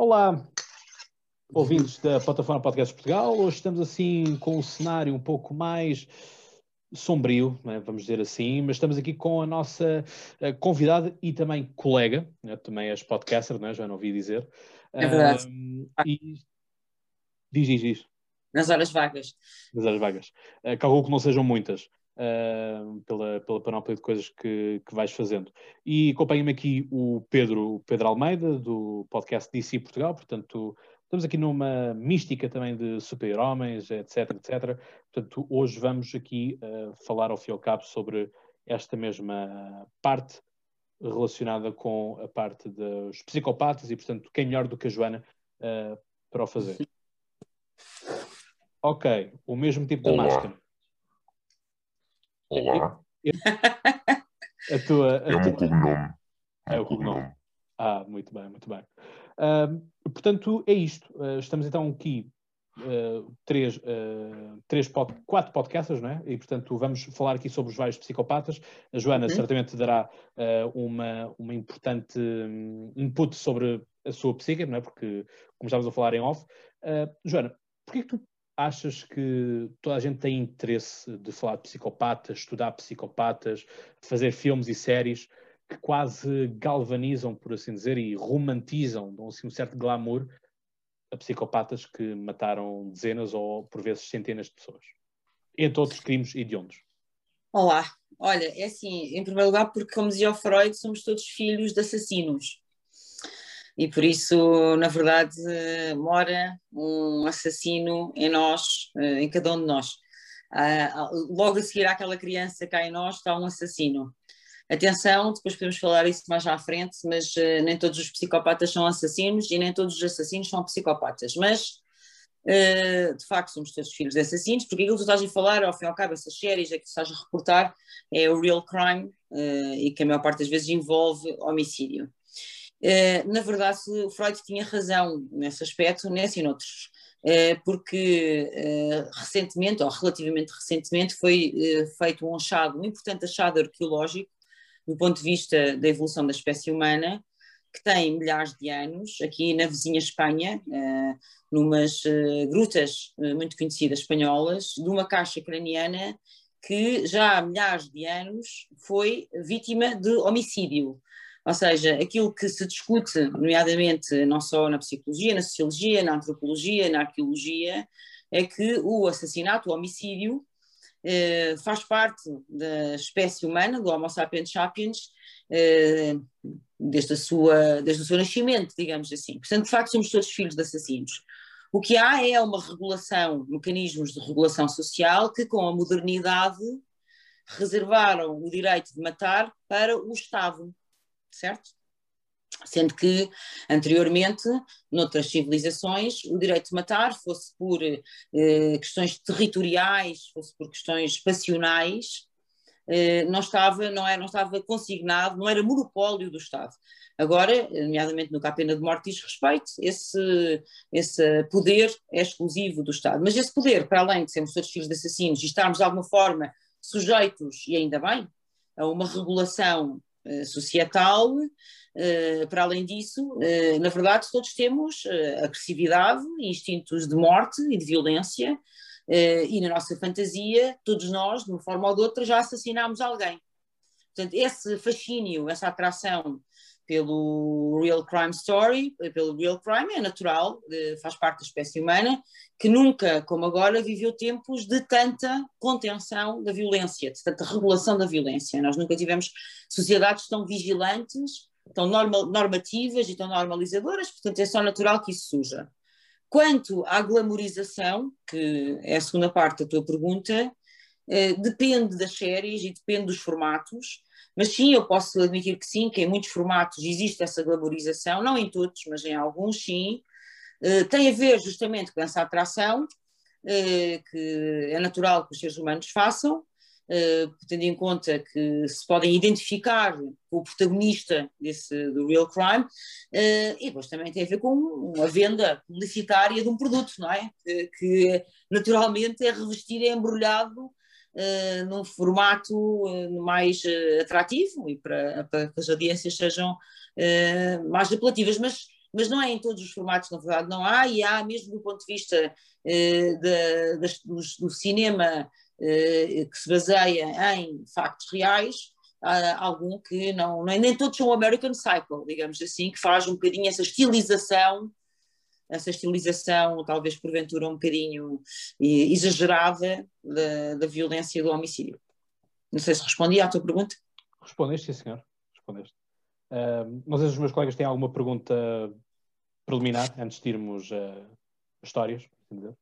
Olá, ouvintes da plataforma Podcast Portugal. Hoje estamos assim com um cenário um pouco mais sombrio, é? vamos dizer assim, mas estamos aqui com a nossa uh, convidada e também colega, né? também és podcaster, não é? já não ouvi dizer. É verdade. Uh, e... Diz, diz, diz. Nas horas vagas. Nas horas vagas. Uh, calculo que não sejam muitas. Uh, pela, pela panóplia de coisas que, que vais fazendo. E acompanha-me aqui o Pedro, o Pedro Almeida, do podcast DC Portugal, portanto, estamos aqui numa mística também de super-homens, etc, etc. Portanto, hoje vamos aqui uh, falar ao fio ao cabo sobre esta mesma parte relacionada com a parte dos psicopatas e, portanto, quem melhor do que a Joana uh, para o fazer. Ok, o mesmo tipo de máscara. Olá. A tua. A É o meu cognome. É o cognome. Ah, muito bem, muito bem. Uh, portanto, é isto. Uh, estamos então aqui uh, três, três pod quatro podcasts, não é? E, portanto, vamos falar aqui sobre os vários psicopatas. A Joana Uhum. certamente dará uma, uma importante um, input sobre a sua psique, não é? Porque, como estávamos a falar em off. Joana, porquê que tu achas que toda a gente tem interesse de falar de psicopatas, estudar psicopatas, fazer filmes e séries que quase galvanizam, por assim dizer, e romantizam, dão assim um certo glamour a psicopatas que mataram dezenas ou por vezes centenas de pessoas, entre outros crimes hediondos? Olá, olha, é assim, em primeiro lugar, porque, como dizia o Freud, somos todos filhos de assassinos. E por isso, na verdade, eh, mora um assassino em nós, eh, em cada um de nós. Ah, logo a seguir àquela criança cá em nós está um assassino. Atenção, depois podemos falar isso mais à frente, mas uh, nem todos os psicopatas são assassinos e nem todos os assassinos são psicopatas. Mas, uh, de facto, somos todos filhos de assassinos, porque aquilo que tu estás a falar, ao fim e ao cabo, essas séries, é que estás a reportar, é o real crime e que a maior parte das vezes envolve homicídio. Na verdade, Freud tinha razão nesse aspecto, nesse e noutros. porque recentemente, ou relativamente recentemente, foi feito um achado, um importante achado arqueológico do ponto de vista da evolução da espécie humana, que tem milhares de anos, aqui na vizinha Espanha, numas grutas muito conhecidas espanholas, de uma caixa craniana que já há milhares de anos foi vítima de homicídio. Ou seja, aquilo que se discute, nomeadamente não só na psicologia, na sociologia, na antropologia, na arqueologia, é que o assassinato, o homicídio, eh, faz parte da espécie humana, do Homo sapiens sapiens, eh, desde, a sua, desde o seu nascimento, digamos assim. Portanto, de facto, somos todos filhos de assassinos. O que há é uma regulação, mecanismos de regulação social que, com a modernidade, reservaram o direito de matar para o Estado, certo? Sendo que, anteriormente, noutras civilizações, o direito de matar, fosse por eh, questões territoriais, fosse por questões passionais, eh, não, estava, não, era, não estava consignado, não era monopólio do Estado. Agora, nomeadamente no que a pena de morte diz respeito, esse, esse poder é exclusivo do Estado. Mas esse poder, para além de sermos todos filhos de assassinos e estarmos de alguma forma sujeitos, e ainda bem, a uma regulação societal, Uh, para além disso, uh, na verdade, todos temos agressividade, instintos de morte e de violência, e na nossa fantasia, todos nós, de uma forma ou de outra, já assassinámos alguém. Portanto, esse fascínio, essa atração pelo real crime story, pelo real crime, é natural, faz parte da espécie humana, que nunca, como agora, viveu tempos de tanta contenção da violência, de tanta regulação da violência. Nós nunca tivemos sociedades tão vigilantes tão normativas e tão normalizadoras, portanto é só natural que isso surja. Quanto à glamorização, que é a segunda parte da tua pergunta, eh, depende das séries e depende dos formatos, mas sim, eu posso admitir que sim, que em muitos formatos existe essa glamorização, não em todos, mas em alguns sim, eh, tem a ver justamente com essa atração, eh, que é natural que os seres humanos façam, Uh, tendo em conta que se podem identificar com o protagonista desse, do real crime, uh, e depois também tem a ver com a venda publicitária de um produto, não é? Que, naturalmente é revestido e embrulhado uh, num formato mais atrativo e para, para, que as audiências sejam mais apelativas. Mas mas não é em todos os formatos, na verdade, não há, e há mesmo do ponto de vista eh, de, de, do, cinema eh, que se baseia em factos reais, há algum que não, nem todos são American Cycle, digamos assim, que faz um bocadinho essa estilização essa estilização, talvez porventura um bocadinho exagerada da, da violência do homicídio. Não sei se respondi à tua pergunta. Respondeste, sim, senhor. Respondeste. Uh, não sei se os meus colegas têm alguma pergunta preliminar antes de irmos a uh, histórias, dizer.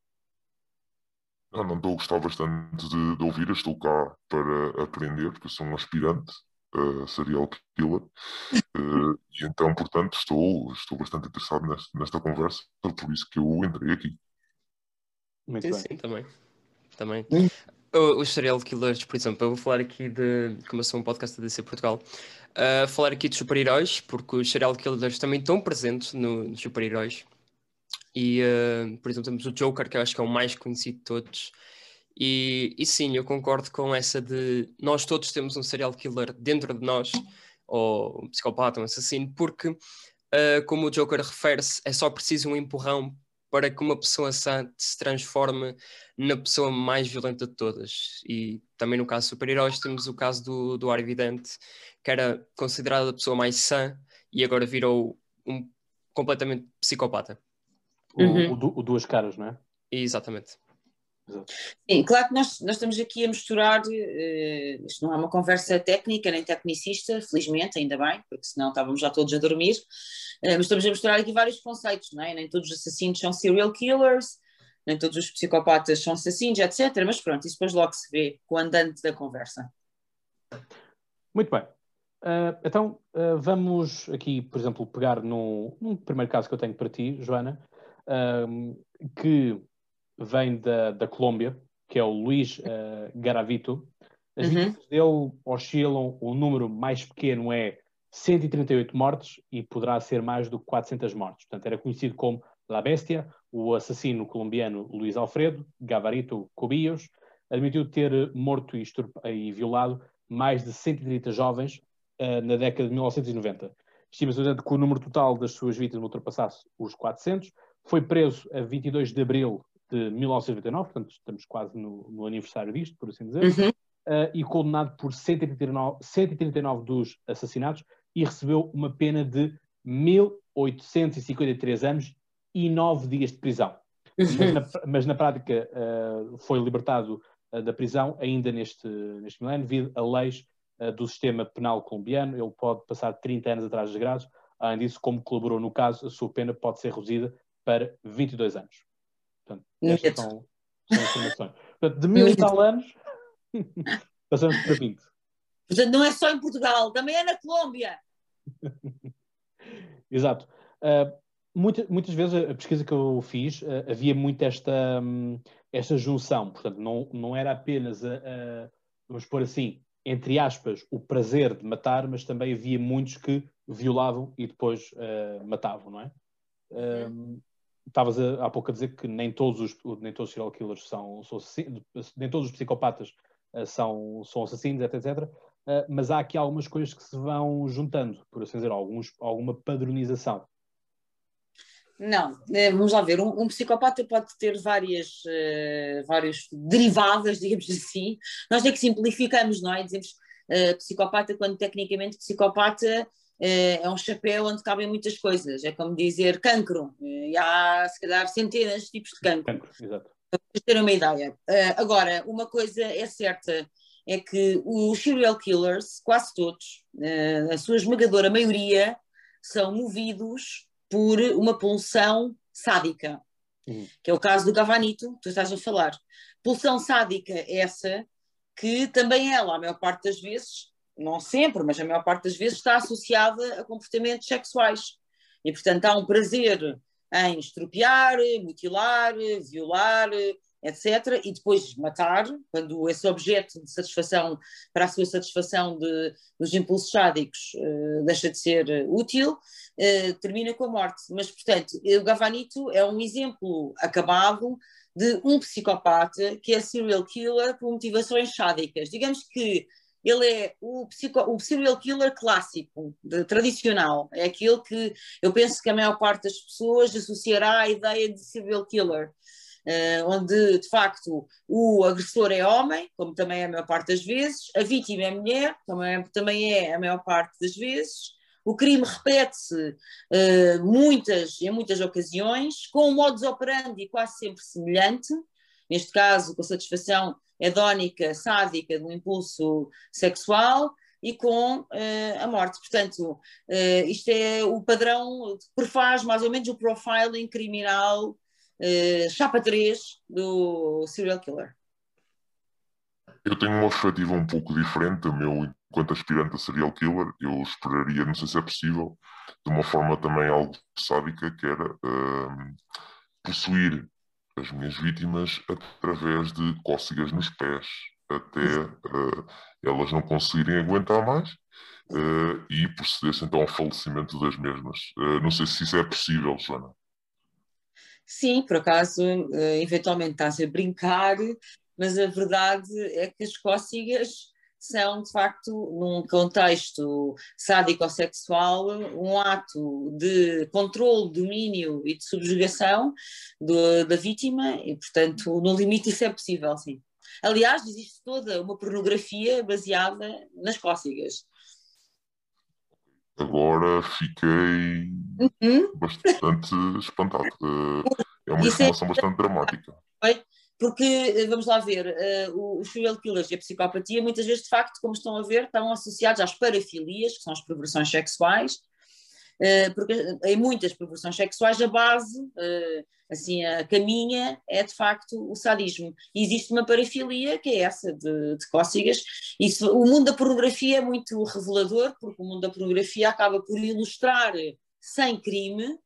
Não, não estou a gostar bastante de, de, ouvir, estou cá para aprender, porque sou um aspirante uh, serial killer. Uh, e então, portanto, estou, estou bastante interessado nesta, nesta conversa, por isso que eu entrei aqui. Muito sim, bem. sim, também. também. Os serial killers, por exemplo, eu vou falar aqui de. Como eu sou um podcast da DC Portugal, uh, falar aqui de super-heróis, porque os serial killers também estão presentes no, nos super-heróis. E, uh, por exemplo, temos o Joker, que eu acho que é o mais conhecido de todos. E, e sim, eu concordo com essa de nós todos temos um serial killer dentro de nós, ou um psicopata, um assassino, porque, uh, como o Joker refere-se, é só preciso um empurrão para que uma pessoa sã se transforme na pessoa mais violenta de todas. E também no caso super-heróis temos o caso do, do Arvidente, que era considerado a pessoa mais sã e agora virou um completamente psicopata. O, uhum. o, o Duas Caras, não é? Exatamente. Sim, claro que nós, nós estamos aqui a misturar, uh, isto não é uma conversa técnica nem tecnicista, felizmente, ainda bem, porque senão estávamos já todos a dormir, uh, mas estamos a misturar aqui vários conceitos, não é? Nem todos os assassinos são serial killers, nem todos os psicopatas são assassinos, etc. Mas pronto, isso depois logo se vê com o andante da conversa. Muito bem. Uh, então, vamos aqui, por exemplo, pegar num, num, primeiro caso que eu tenho para ti, Joana, que vem da, da Colômbia, que é o Luís uh, Garavito. As uhum. vítimas dele oscilam, o número mais pequeno é 138 mortes e poderá ser mais do que 400 mortes. Portanto, era conhecido como La Bestia, o assassino colombiano Luís Alfredo Gavarito Cobillos, admitiu ter morto e, e violado mais de 130 jovens uh, na década de 1990. Estima-se, que o número total das suas vítimas ultrapassasse os 400. Foi preso a 22 de abril de 1999, portanto estamos quase no, no aniversário disto, por assim dizer, uhum. uh, e condenado por 139, 139 dos assassinatos e recebeu uma pena de 1853 anos e 9 dias de prisão. Uhum. Mas, na, mas, na, prática uh, foi libertado uh, da prisão ainda neste, neste milénio, devido a leis do sistema penal colombiano. Ele pode passar 30 anos atrás das grades. Além disso, como colaborou no caso, a sua pena pode ser reduzida para 22 anos. Portanto, estas são, são informações. Portanto, de mil e tal anos, passamos para 20. Portanto, não é só em Portugal, também é na Colômbia. Exato. Uh, muita, muitas vezes a pesquisa que eu fiz uh, havia muito esta, um, esta junção, portanto, não, não era apenas, a, a, vamos pôr assim, entre aspas, o prazer de matar, mas também havia muitos que violavam e depois uh, matavam, não é? Uhum estavas há pouco a dizer que nem todos os, nem todos os serial killers são, são nem todos os psicopatas uh, são, são assassinos, etc, etc. Uh, mas há aqui algumas coisas que se vão juntando, por assim dizer, alguns, alguma padronização. Não, eh, vamos lá ver, um, um psicopata pode ter várias, uh, várias derivadas, digamos assim. Nós é que simplificamos, não é? Dizemos uh, psicopata quando tecnicamente psicopata é, é um chapéu onde cabem muitas coisas. É como dizer cancro. E há, se calhar, centenas de tipos de cancro. cancro exato. Para ter uma ideia. Eh, agora, uma coisa é certa, é que os serial killers, quase todos, eh, a sua esmagadora maioria, são movidos por uma pulsão sádica, uhum. que é o caso do Gavanito, que tu estás a falar. Pulsão sádica essa que também ela, a maior parte das vezes, não sempre, mas a maior parte das vezes está associada a comportamentos sexuais. E, portanto, há um prazer em estropiar, mutilar, violar, etc. E depois matar, quando esse objeto de satisfação, para a sua satisfação de, dos impulsos sádicos, uh, deixa de ser útil, uh, termina com a morte. Mas, portanto, o Gavanito é um exemplo acabado de um psicopata que é serial killer por motivações sádicas. Digamos que ele é o, psico, o serial killer clássico, de, tradicional. É aquele que eu penso que a maior parte das pessoas associará à ideia de serial killer. Uh, onde de facto o agressor é homem, como também é a maior parte das vezes, a vítima é mulher, também, também é a maior parte das vezes, o crime repete-se uh, muitas, em muitas ocasiões, com um modus operandi quase sempre semelhante, neste caso com satisfação hedónica, sádica do impulso sexual e com uh, a morte. Portanto, uh, isto é o padrão que prefaz mais ou menos o profiling criminal uh, chapa 3 do serial killer. Eu tenho uma perspectiva um pouco diferente. O meu, enquanto aspirante a serial killer, eu esperaria, não sei se é possível, de uma forma também algo sádica, que era uh, possuir as minhas vítimas através de cócegas nos pés, até uh, elas não conseguirem aguentar mais uh, e proceder-se então ao falecimento das mesmas. Uh, não sei se isso é possível, Joana. Sim, por acaso, eventualmente estás a brincar, mas a verdade é que as cócegas são, de facto, num contexto sádico-sexual, um ato de controle, domínio e de subjugação do, da vítima, e, portanto, no limite isso é possível, sim. Aliás, existe toda uma pornografia baseada nas cócegas. Agora fiquei uhum. bastante espantado. É uma Isso é informação é... bastante dramática porque, eh, vamos lá ver, uh, os serial killers e a psicopatia, muitas vezes, de facto, como estão a ver, estão associados às parafilias, que são as perversões sexuais, uh, porque em muitas perversões sexuais a base, assim, a caminha é, de facto, o sadismo. E existe uma parafilia, que é essa de, de cócegas. Isso, o mundo da pornografia é muito revelador, porque o mundo da pornografia acaba por ilustrar sem crime,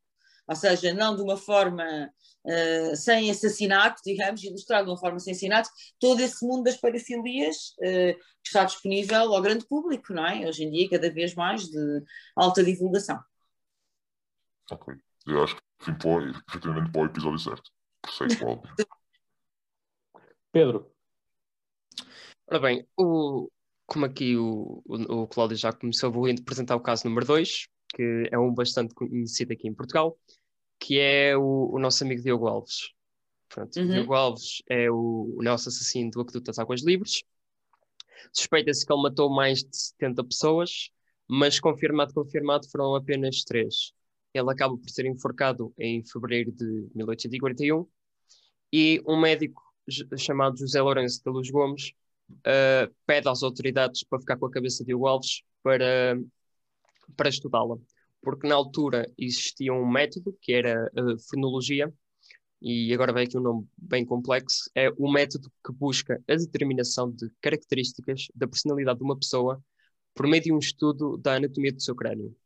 ou seja, não de uma forma uh, sem assassinato, digamos, ilustrado de uma forma sem assassinato, todo esse mundo das parafilias uh, que está disponível ao grande público, não é? Hoje em dia, cada vez mais de alta divulgação. Ok. Eu acho que para, efetivamente para o episódio certo. Sexual. Pedro. Ora bem, o, como aqui o, o, o Cláudio já começou, vou apresentar o caso número 2, que é um bastante conhecido aqui em Portugal, que é o, o nosso amigo Diogo Alves. Pronto, uhum. Diogo Alves é o, o nosso assassino do Aqueduto das Águas Livres. Suspeita-se que ele matou mais de 70 pessoas, mas confirmado, confirmado foram apenas três. Ele acaba por ser enforcado em fevereiro de 1841 e um médico chamado José Lourenço de Luz Gomes uh, pede às autoridades para ficar com a cabeça de Diogo Alves para, para estudá-la porque na altura existia um método que era a frenologia, e agora vem aqui um nome bem complexo, é o método que busca a determinação de características da personalidade de uma pessoa por meio de um estudo da anatomia do seu crânio.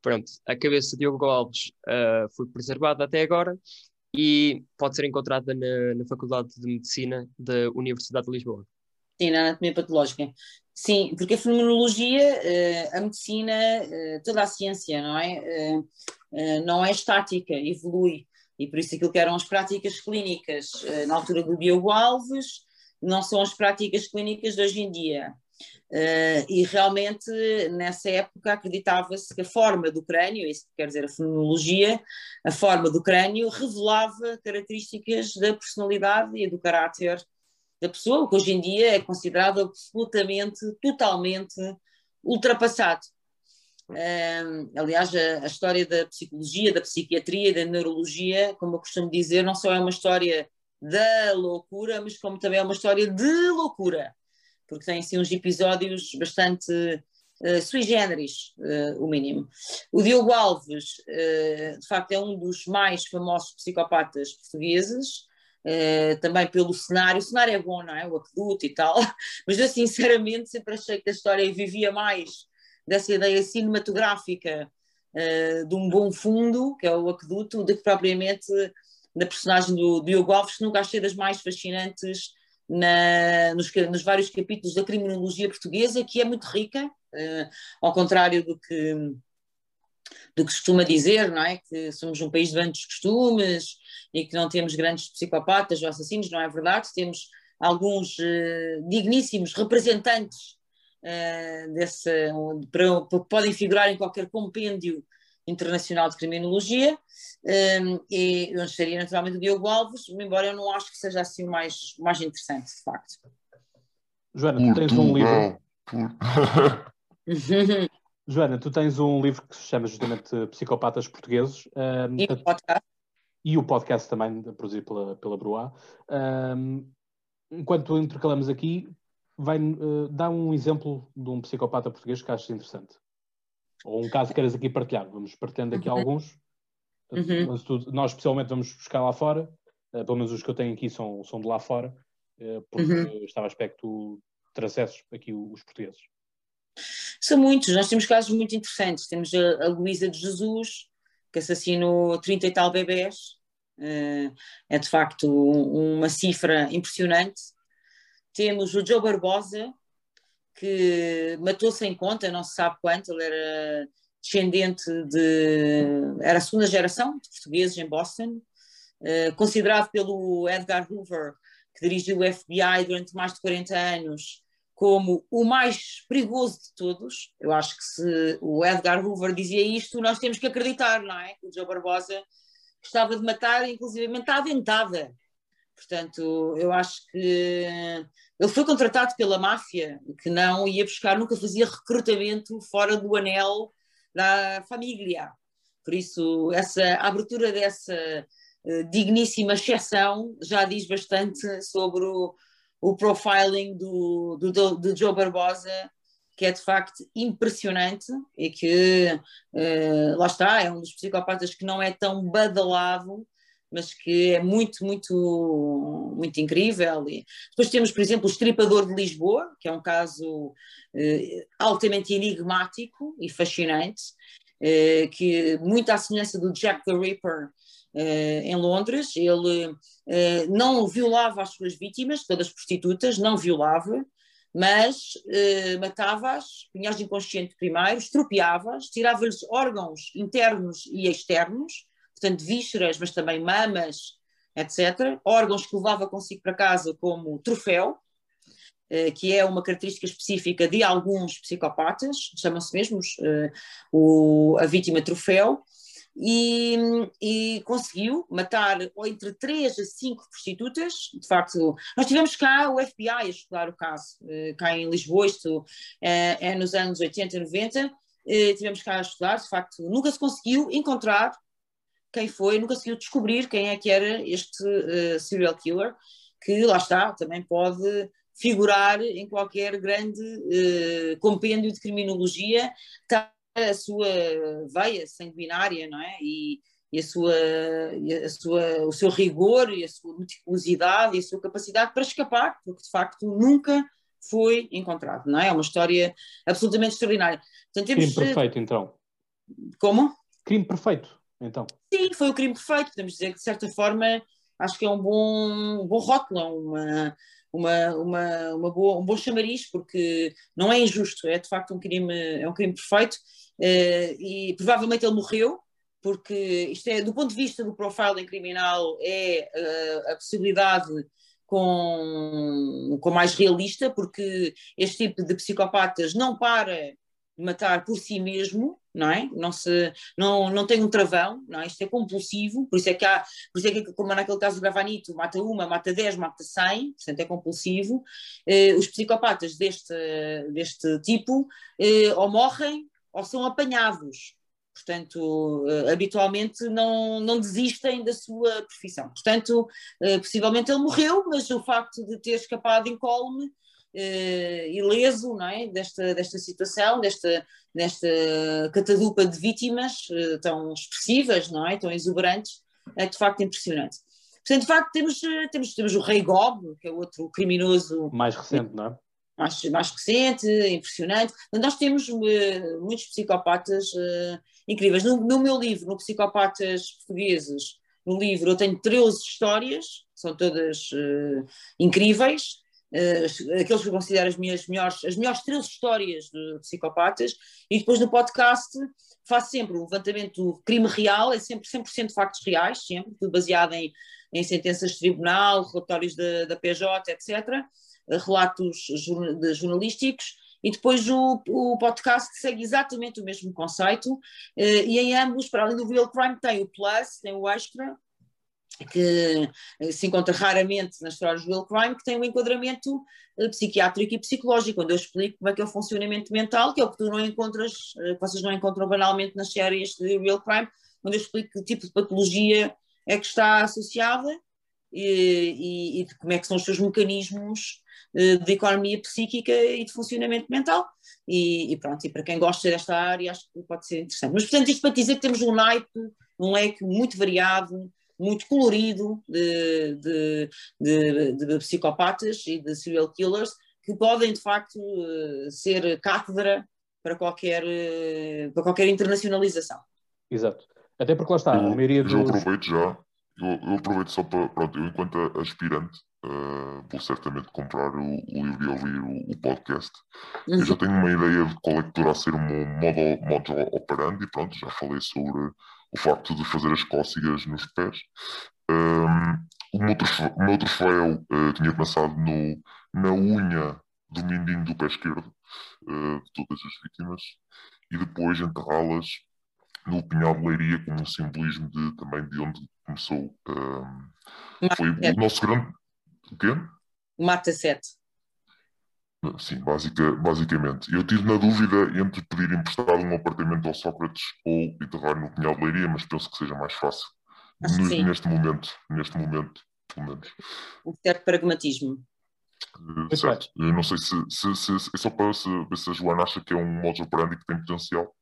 Pronto, a cabeça de Diogo Alves uh, foi preservada até agora e pode ser encontrada na, na Faculdade de Medicina da Universidade de Lisboa. Sim, na anatomia patológica. Sim, porque a fenomenologia, eh, a medicina, eh, toda a ciência, não é? Eh, não é estática, evolui. E por isso aquilo que eram as práticas clínicas na altura do Diogo Alves não são as práticas clínicas de hoje em dia. e realmente, nessa época, acreditava-se que a forma do crânio, isso quer dizer a fenomenologia, a forma do crânio revelava características da personalidade e do caráter da pessoa, que hoje em dia é considerado absolutamente, totalmente ultrapassado. Um, aliás, a, a, história da psicologia, da psiquiatria, da neurologia, como eu costumo dizer, não só é uma história da loucura, mas como também é uma história de loucura, porque tem assim uns episódios bastante uh, sui generis, uh, o mínimo. O Diogo Alves, uh, de facto, é um dos mais famosos psicopatas portugueses, Uh, também pelo cenário. O cenário é bom, não é? O aqueduto e tal, mas eu sinceramente sempre achei que a história vivia mais dessa ideia cinematográfica uh, de um bom fundo, que é o aqueduto, do que propriamente da personagem do Diogo Alves, que nunca achei das mais fascinantes na, nos, nos, vários capítulos da criminologia portuguesa, que é muito rica, uh, ao contrário do que do que se costuma dizer, não é? Que somos um país de grandes costumes e que não temos grandes psicopatas ou assassinos, não é verdade? Temos alguns uh, digníssimos representantes uh, dessa, para, para, podem figurar em qualquer compêndio internacional de criminologia, um, e onde estaria naturalmente o Diogo Alves, embora eu não acho que seja assim o mais, mais interessante, de facto. Joana, tu tens um livro. Joana, tu tens um livro que se chama justamente Psicopatas Portugueses. Um, e o podcast. E o podcast também, produzido pela, pela Bruá. Um, enquanto intercalamos aqui, vai uh, dar um exemplo de um psicopata português que achas interessante. Ou um caso que queiras aqui partilhar. Vamos partilhando aqui uhum. alguns. Uhum. Mas tu, nós, especialmente, vamos buscar lá fora. Uh, pelo menos os que eu tenho aqui são, são de lá fora. Uh, porque uhum. estava a esperar que tu trouxesses aqui os portugueses. São muitos. Nós temos casos muito interessantes. Temos a, a Luísa de Jesus, que assassinou 30 e tal bebés. Uh, é de facto uma cifra impressionante. Temos o Joe Barbosa, que matou sem conta, não se sabe quanto, ele era descendente de. era a segunda geração de portugueses em Boston, uh, considerado pelo Edgar Hoover, que dirigiu o FBI durante mais de 40 anos, como o mais perigoso de todos. Eu acho que se o Edgar Hoover dizia isto, nós temos que acreditar, não é? Que o Joe Barbosa gostava de matar, inclusivamente à dentada. Portanto, eu acho que ele foi contratado pela máfia, que não ia buscar, nunca fazia recrutamento fora do anel da família. Por isso, essa a abertura dessa uh, digníssima exceção já diz bastante sobre o, o profiling do, do, do, Joe Barbosa, que é de facto impressionante e que, uh, lá está, é um dos psicopatas que não é tão badalado, mas que é muito, muito, muito incrível. E depois temos, por exemplo, o Estripador de Lisboa, que é um caso uh, altamente enigmático e fascinante, uh, que muito à semelhança do Jack the Ripper, em Londres. Ele uh, não violava as suas vítimas, todas prostitutas, não violava, mas uh, matava-as, punha-as inconsciente primeiro, estropiava-as, tirava-lhes órgãos internos e externos, portanto vísceras, mas também mamas, etc. Órgãos que levava consigo para casa como troféu, que é uma característica específica de alguns psicopatas, chamam-se mesmos o, a vítima troféu, e, e, conseguiu matar entre 3 a 5 prostitutas. De facto, nós tivemos cá o FBI a estudar o caso, eh, cá em Lisboa, isto é, é nos anos 80 e 90. Eh, tivemos cá a estudar, de facto, nunca se conseguiu encontrar quem foi, nunca se conseguiu descobrir quem é que era este uh, serial killer, que lá está, também pode figurar em qualquer grande uh, compêndio de criminologia, a sua veia sanguinária, não é? E, e a sua, a sua, o seu rigor e a sua meticulosidade e a sua capacidade para escapar, porque de facto nunca foi encontrado, não é? É uma história absolutamente extraordinária. Portanto, crime perfeito, então. Como? Crime perfeito, então. Sim, foi o crime perfeito, podemos dizer que de certa forma acho que é um bom, um bom rótulo, uma, uma, uma, uma boa, um bom chamariz, porque não é injusto, é de facto um crime, é um crime perfeito uh, e provavelmente ele morreu, porque isto é, do ponto de vista do profiling criminal, é uh, a possibilidade com, com mais realista, porque este tipo de psicopatas não para matar por si mesmo, não é? Não, se, não, não tem um travão, não é? Isto é compulsivo, por isso é que há, por isso é que, como naquele caso do Gravanito, mata uma, mata dez, mata cem, portanto é compulsivo. Eh, os psicopatas deste, deste tipo eh, ou morrem ou são apanhados. Portanto, eh, habitualmente não, não desistem da sua profissão. Portanto, eh, possivelmente ele morreu, mas o facto de ter escapado incólume uh, ileso não é? desta, desta situação, desta, desta catadupa de vítimas uh, tão expressivas, não é? tão exuberantes, é de facto impressionante. Portanto, de facto, temos, eh, temos, temos o Rei Gob, que é outro criminoso. Mais recente, não é? Mais, mais recente, impressionante. Nós temos uh, muitos psicopatas uh, incríveis. No, no, meu livro, no Psicopatas Portugueses, no livro eu tenho 13 histórias, são todas uh, incríveis, uh, aqueles que eu considero as minhas melhores, as melhores três histórias de psicopatas, e depois no podcast faço sempre o levantamento do crime real, é sempre 100% factos reais, sempre, tudo baseado em, em sentenças de tribunal, relatórios da, da PJ, etc., relatos jornalísticos, e depois o, o podcast segue exatamente o mesmo conceito, eh, e em ambos, para além do Real Crime, tem o Plus, tem o Extra, que eh, se encontra raramente nas histórias do real crime, que tem um enquadramento eh, psiquiátrico e psicológico, onde eu explico como é que é o funcionamento mental, que é o que tu não encontras, que vocês não encontram banalmente nas séries de real crime, onde eu explico que tipo de patologia é que está associada e, e, e como é que são os seus mecanismos eh, de economia psíquica e de funcionamento mental. E, e, pronto, e para quem gosta desta área, acho que pode ser interessante. Mas, portanto, isto para dizer que temos um naipe, um leque muito variado, muito colorido de, de, de, de psicopatas e de serial killers que podem, de facto, eh, ser cátedra para qualquer, eh, para qualquer internacionalização. Exato. Até porque lá está, eu, a maioria dos... Eu aproveito já, eu, eu aproveito só para, pronto, eu enquanto aspirante uh, vou certamente comprar o, o livro e ouvir o, o podcast. Uhum. Eu já tenho uma ideia de qual é que poderá ser o meu modo, modo operandi e pronto, já falei sobre o facto de fazer as cócegas nos pés. Um, o, meu troféu, o meu troféu uh, tinha começado no, na unha do mindinho do pé esquerdo uh, de todas as vítimas e depois enterrá-las no Pinhal de Leiria como um simbolismo de, também de onde começou. Um, foi o nosso grande. O quê? Mata 7. Sim, basica, basicamente. Eu tive na dúvida entre pedir emprestado um apartamento ao Sócrates ou enterrar no Pinhal de Leiria, mas penso que seja mais fácil. No, neste momento, neste momento, pelo menos. Um certo pragmatismo. Uh, certo. Eu não sei se, se, se, se, é só para ver se a Joana acha que é um modus operandi que tem potencial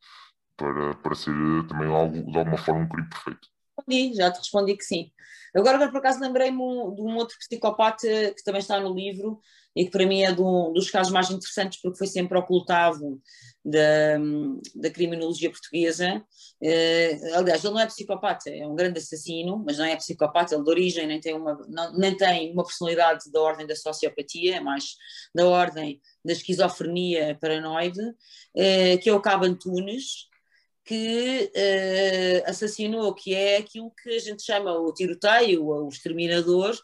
para, para ser eh, também algo, de alguma forma um crime perfeito. Respondi, já te respondi que sim. Agora, agora por acaso, lembrei-me de um outro psicopata que também está no livro e que para mim é um dos casos mais interessantes porque foi sempre ocultado da, da criminologia portuguesa. Uh, aliás, ele não é psicopata, é um grande assassino, mas não é psicopata, ele de origem nem tem uma, não, nem tem uma personalidade da ordem da sociopatia, é mais da ordem da esquizofrenia paranoide, uh, que é o Cabo Antunes, que uh, assassinou, que é aquilo que a gente chama o tiroteio, o exterminador,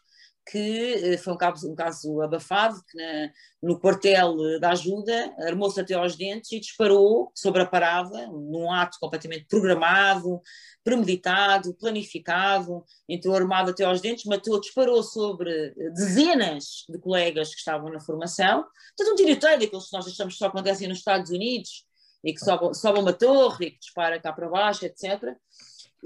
que uh, foi um caso, um caso abafado, que na, no quartel da ajuda armou-se até aos dentes e disparou sobre a parada, num ato completamente programado, premeditado, planificado, entrou armado até aos dentes, matou, disparou sobre dezenas de colegas que estavam na formação. Todo um tiroteio daqueles que nós achamos que só acontecem nos Estados Unidos, e que sobe, sobe uma torre e que dispara cá para baixo, etc.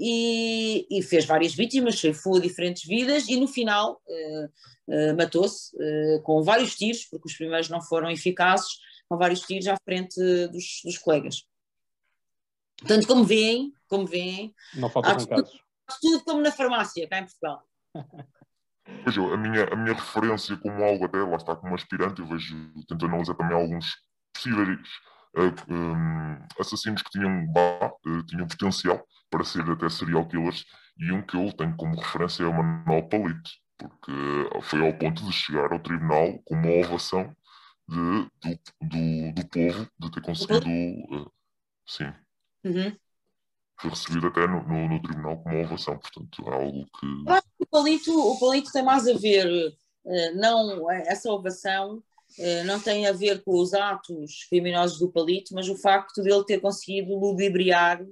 E, e fez várias vítimas, ceifou diferentes vidas e no final uh, uh, matou-se uh, com vários tiros, porque os primeiros não foram eficazes, com vários tiros à frente dos, dos colegas. Portanto, como veem, como veem, não faltam casos. Tudo como na farmácia, cá em Portugal. Pois eu, a minha, a minha referência como algo até, lá está como aspirante, eu vejo, tento analisar também alguns possíveis assassinos que tinham, uh, tinham potencial para ser até serial killers, e um que eu tenho como referência é o Manuel Palito, porque foi ao ponto de chegar ao tribunal com uma ovação de, do, do, do povo de ter conseguido. Uh, sim. Uhum. Foi recebido até no, no, no, tribunal com uma ovação, portanto é algo que. O palito, o palito tem mais a ver, uh, não essa ovação eh, não tem a ver com os atos criminosos do Palito, mas o facto de ele ter conseguido ludibriar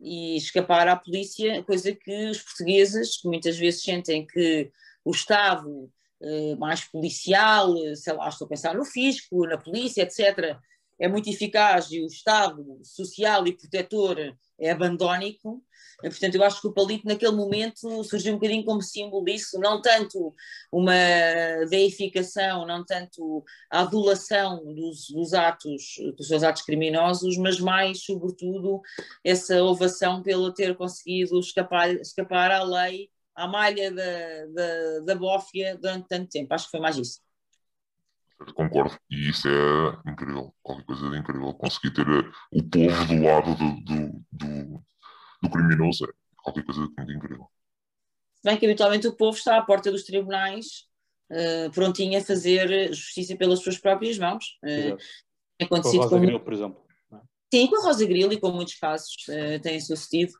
e escapar à polícia, coisa que os portugueses, que muitas vezes sentem que o Estado eh, mais policial, sei lá, estou a pensar no fisco, na polícia, etc., é muito eficaz e o Estado social e protetor é abandónico. Portanto, eu acho que o palito naquele momento surgiu um bocadinho como símbolo disso, não tanto uma deificação, não tanto a adulação dos, dos atos, dos seus atos criminosos, mas mais, sobretudo, essa ovação pelo ter conseguido escapar, escapar à lei, à malha da, da, da bófia durante tanto tempo. Acho que foi mais isso. Concordo, e isso é incrível, qualquer coisa de incrível. Conseguir ter o povo do lado do, do, do do criminoso é qualquer coisa de incrível. Se bem que habitualmente o povo está à porta dos tribunais uh, prontinho a fazer justiça pelas suas próprias mãos. Uh, é acontecido com a Rosa com... Grilo, por exemplo. É? Sim, com a Rosa Grilo e com muitos casos uh, têm sucedido.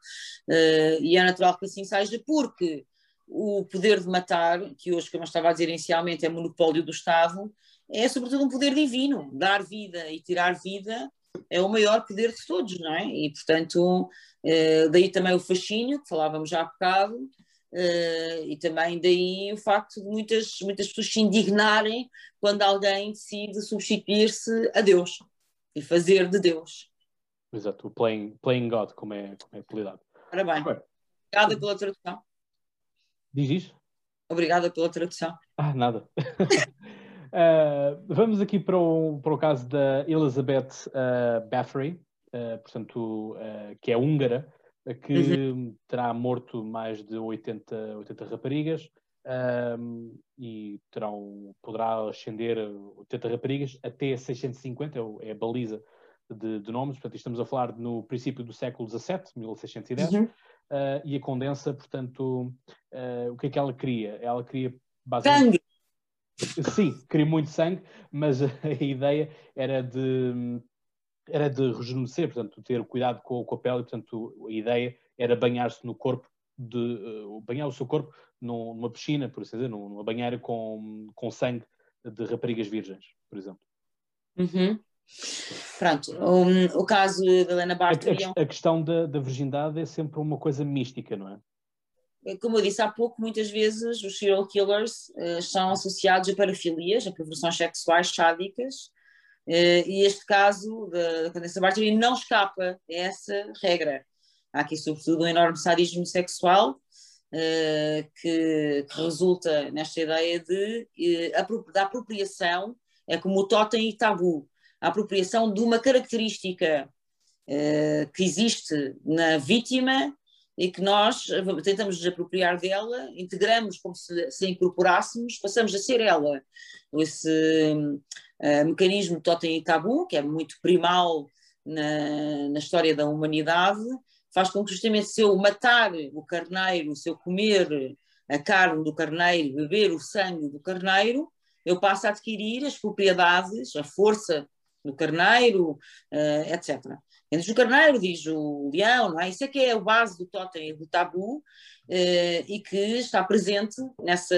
Uh, e é natural que assim seja, porque o poder de matar, que hoje, como eu estava a dizer inicialmente, é monopólio do Estado, é sobretudo um poder divino. Dar vida e tirar vida é o maior poder de todos, não é? E, portanto, uh, daí também o fascínio, que falávamos já há bocado, uh, e também daí o facto de muitas, muitas pessoas se indignarem quando alguém decide substituir-se a Deus e fazer de Deus. Exato, o playing, playing God, como é, como é apelidado. Ora bem, obrigada pela tradução. Diz isso? Obrigada pela tradução. Ah, nada. uh, vamos aqui para o, para o caso da Elizabeth uh, Bathory, uh, portanto, que é húngara, que uhum. terá morto mais de 80, 80 raparigas e terão, poderá ascender 80 raparigas até 650, é, é a baliza de, de, nomes, portanto estamos a falar no princípio do século XVII, 1610, uhum. uh, e a condensa, portanto, uh, o que é que ela queria? Ela queria basicamente... Sangue! Sim, queria muito sangue, mas a, ideia era de era de rejuvenescer, portanto, ter cuidado com, com a pele, e, portanto, a ideia era banhar-se no corpo, de, uh, banhar o seu corpo numa piscina, por assim dizer, numa banheira com, com sangue de raparigas virgens, por exemplo. Uhum. Pronto, um, o caso da Helena Bartley... A, a, a questão da, da virgindade é sempre uma coisa mística, não é? É como eu disse há pouco, muitas vezes os serial killers uh, são associados a parafilias, a perversões sexuais sádicas, uh, e este caso da Condessa Bartley não escapa a essa regra. Há aqui, sobretudo, um enorme sadismo sexual uh, que, que, resulta nesta ideia de, da apropriação, é como o totem e tabu a apropriação de uma característica que existe na vítima e que nós tentamos nos apropriar dela, integramos como se, se incorporássemos, passamos a ser ela. Esse uh, mecanismo totem e tabu, que é muito primal na, na história da humanidade, faz com que justamente se eu matar o carneiro, se eu comer a carne do carneiro, beber o sangue do carneiro, eu passo a adquirir as propriedades, a força do carneiro, uh, eh, etc. Diz o carneiro, diz o leão, não é? Isso é que é a base do totem do tabu uh, e que está presente nessa,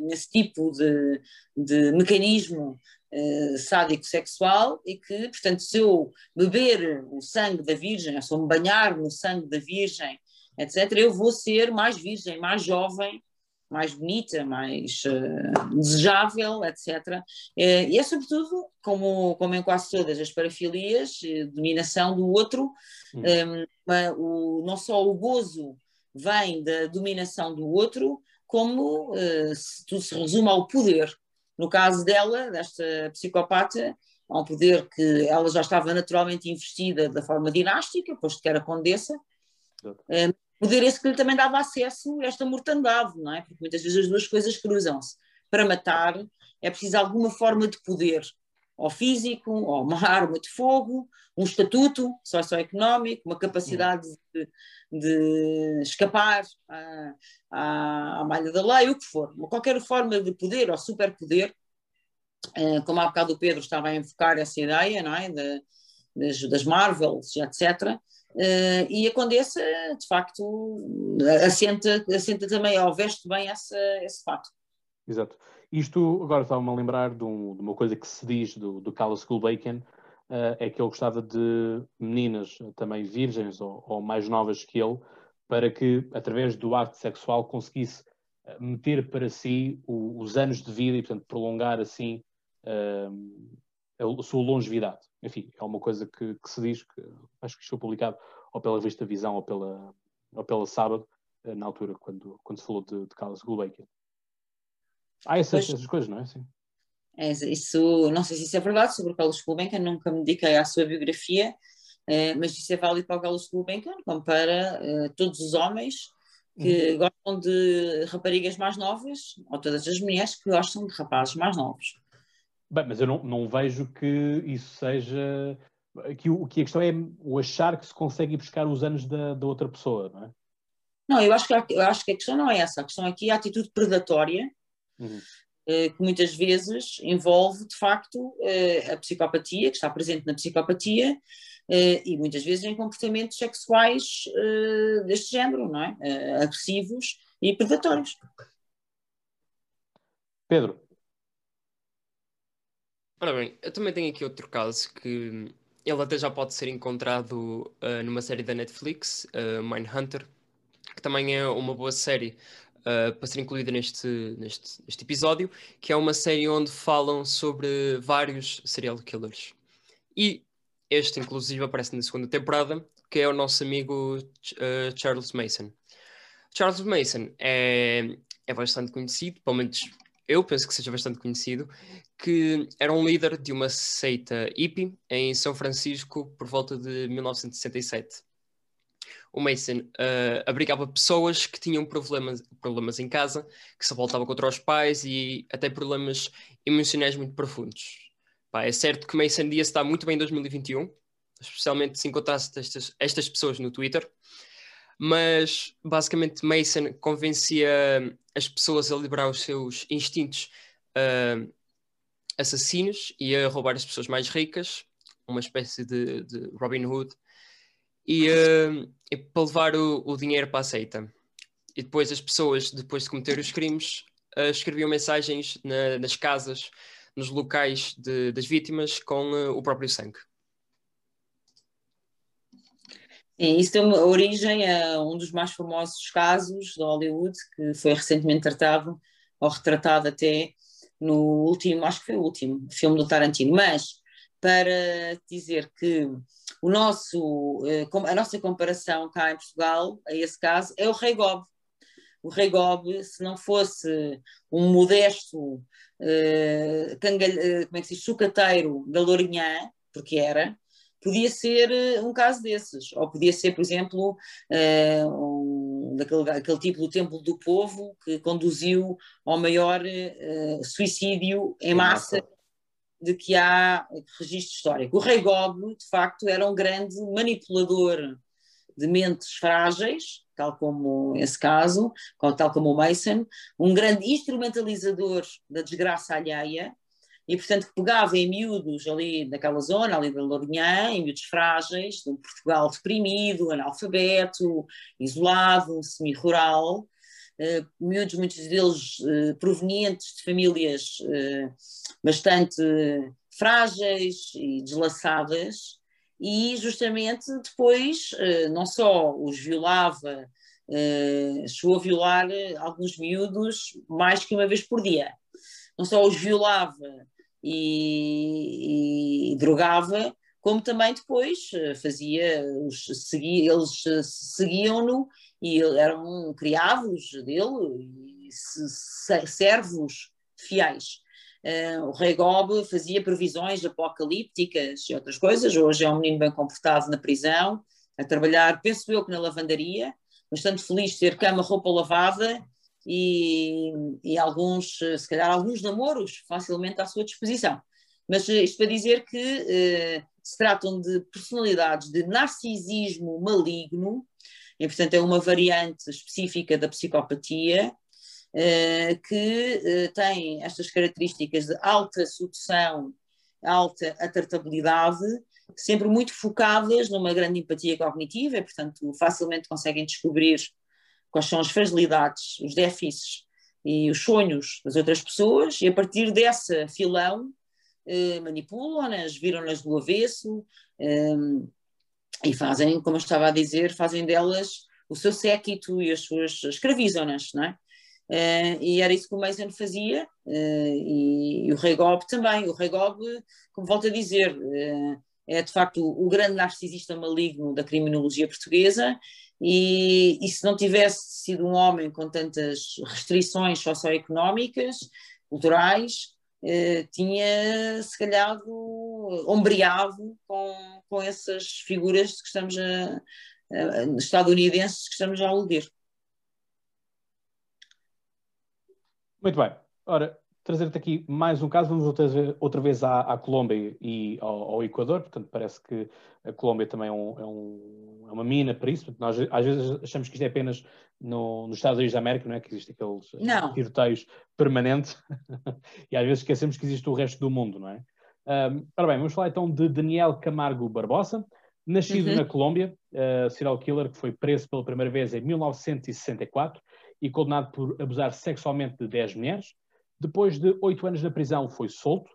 nesse tipo de, de mecanismo uh, sádico-sexual e que, portanto, se eu beber o sangue da Virgem, se eu me banhar no sangue da Virgem, etc., eu vou ser mais virgem, mais jovem, mais bonita, mais uh, desejável, etc. Uh, e é sobretudo, como, como em quase todas as parafilias, uh, dominação do outro, um, ehm, o, não só o gozo vem da dominação do outro, como se, tudo se resume ao poder. No caso dela, desta psicopata, há um poder que ela já estava naturalmente investida da forma dinástica, posto que era condessa, Poder esse que lhe também dava acesso a esta mortandade, não é? Porque muitas vezes as duas coisas cruzam-se. Para matar é preciso alguma forma de poder, ou físico, ou uma arma de fogo, um estatuto socioeconómico, uma capacidade de, de escapar à, à, à, malha da lei, o que for. Qualquer forma de poder ou superpoder, eh, como há bocado o Pedro estava a enfocar essa ideia, não é? De, das, das Marvels, etc., Uh, e a Condessa, de facto, assenta, assenta também, ou veste bem essa, esse fato. Exato. Isto, agora estava-me a lembrar de, um, de, uma coisa que se diz do, do Carlos Gulbenkian, uh, é que ele gostava de meninas também virgens ou, ou, mais novas que ele, para que, através do ato sexual, conseguisse eh, meter para si o, os anos de vida e, portanto, prolongar assim uh, a sua longevidade enfim, é uma coisa que, que, se diz, que acho que foi publicado ou pela revista Visão ou pela, ou pela Sábado, eh, na altura, quando, quando se falou de, de Carlos Gulbenkian. Há essas, essas coisas, não é? Sim. É, isso, não sei se isso é verdade sobre o Carlos Gulbenkian, nunca me dediquei à sua biografia, eh, mas isso é válido para o Carlos Gulbenkian, como para eh, todos os homens que uhum. gostam de raparigas mais novas, ou todas as mulheres que gostam de rapazes mais novos. Bem, mas eu não, não vejo que isso seja. Que, o, que a questão é o achar que se consegue buscar os anos da, da outra pessoa, não é? Não, eu acho, que, eu acho que a questão não é essa. A questão aqui é a atitude predatória, uhum. eh, que muitas vezes envolve, de facto, eh, a psicopatia, que está presente na psicopatia, eh, e muitas vezes em comportamentos sexuais deste género, não é? Agressivos e predatórios. Pedro, Ora bem, eu também tenho aqui outro caso que ele até já pode ser encontrado uh, numa série da Netflix, uh, Mindhunter, que também é uma boa série uh, para ser incluída neste, neste, neste episódio, que é uma série onde falam sobre vários serial killers. E este, inclusive, aparece na segunda temporada, que é o nosso amigo uh, Charles Mason. Charles Mason é, é bastante conhecido, pelo menos eu penso que seja bastante conhecido, que era um líder de uma seita hippie em São Francisco por volta de 1967. O Mason uh, abrigava pessoas que tinham problemas, problemas em casa, que se voltavam contra os pais e até problemas emocionais muito profundos. Pá, é certo que Mason Diaz está muito bem em 2021, especialmente se encontrasse estas, estas pessoas no Twitter, mas basicamente Mason convencia as pessoas a liberar os seus instintos uh, assassinos e a roubar as pessoas mais ricas, uma espécie de, de Robin Hood, e, uh, e para levar o, o, dinheiro para a seita. E depois as pessoas, depois de cometer os crimes, uh, escreviam mensagens na, nas casas, nos locais de, das vítimas com o próprio sangue. Isso deu origem a um dos mais famosos casos de Hollywood, que foi recentemente tratado, ou retratado até no último, acho que foi o último filme do Tarantino. Mas, para dizer que o nosso, eh, a nossa comparação cá em Portugal, a esse caso, é o Rei Gob. O Rei Gob, se não fosse um modesto uh, cangalho, uh, como é que se diz, sucateiro da Lourinhã, porque era, podia ser eh, um caso desses, ou podia ser, por exemplo, uh, um, daquele, aquele tipo do Templo do Povo que conduziu ao maior uh, suicídio em massa de que há registro histórico. O rei Gob, de facto, era um grande manipulador de mentes frágeis, tal como esse caso, tal como o Mason, um grande instrumentalizador da desgraça alheia, e portanto pegava em miúdos ali naquela zona, ali da Lourinhã, em miúdos frágeis, de um Portugal deprimido, analfabeto, isolado, semi-rural, uh, miúdos, muitos deles uh, provenientes de famílias uh, bastante frágeis e deslaçadas, e justamente depois não só os violava, chegou a violar alguns miúdos mais que uma vez por dia. Não só os violava e, e drogava, como também depois eh, fazia, os, seguia, eles eh, seguiam-no e eram criados dele, e servos fiéis. Uh, o rei Gob fazia previsões apocalípticas e outras coisas. Hoje é um menino bem comportado na prisão, a trabalhar, penso eu que na lavandaria, bastante feliz de ter cama, roupa lavada e, e alguns, se calhar, alguns namoros facilmente à sua disposição. Mas eh, isto para dizer que eh, se tratam de personalidades de narcisismo maligno, e portanto é uma variante específica da psicopatia, eh, que eh, tem estas características de alta sedução, alta atratabilidade, sempre muito focadas numa grande empatia cognitiva, e portanto facilmente conseguem descobrir quais são as fragilidades, os déficits e os sonhos das outras pessoas, e a partir dessa filão eh, manipulam-nas, viram-nas do avesso eh, e fazem, como eu estava a dizer, fazem delas o seu séquito e as suas escravizam-nas, não é? Uh, e era isso que o Mason fazia, uh, e, e, o Rei Gob também. O Rei Gob, como volto a dizer, uh, é de facto o, o, grande narcisista maligno da criminologia portuguesa e, e, se não tivesse sido um homem com tantas restrições socioeconómicas, culturais, eh, tinha se calhar ombreado com, com essas figuras que estamos a, a, estadunidenses que estamos a aludir. Muito bem. Ora, trazer-te aqui mais um caso, vamos outra outra vez à, à Colômbia e ao, ao, Equador, portanto parece que a Colômbia também é, um, é, um, uma mina para isso, nós às vezes achamos que isto é apenas no, nos Estados Unidos da América, não é? Que existem aqueles não. tiroteios permanentes e às vezes esquecemos que existe o resto do mundo, não é? Um, ora bem, vamos falar então de Daniel Camargo Barbosa, nascido uhum. na Colômbia, uh, serial killer que foi preso pela primeira vez em 1964 e condenado por abusar sexualmente de 10 mulheres, depois de oito anos na prisão, foi solto.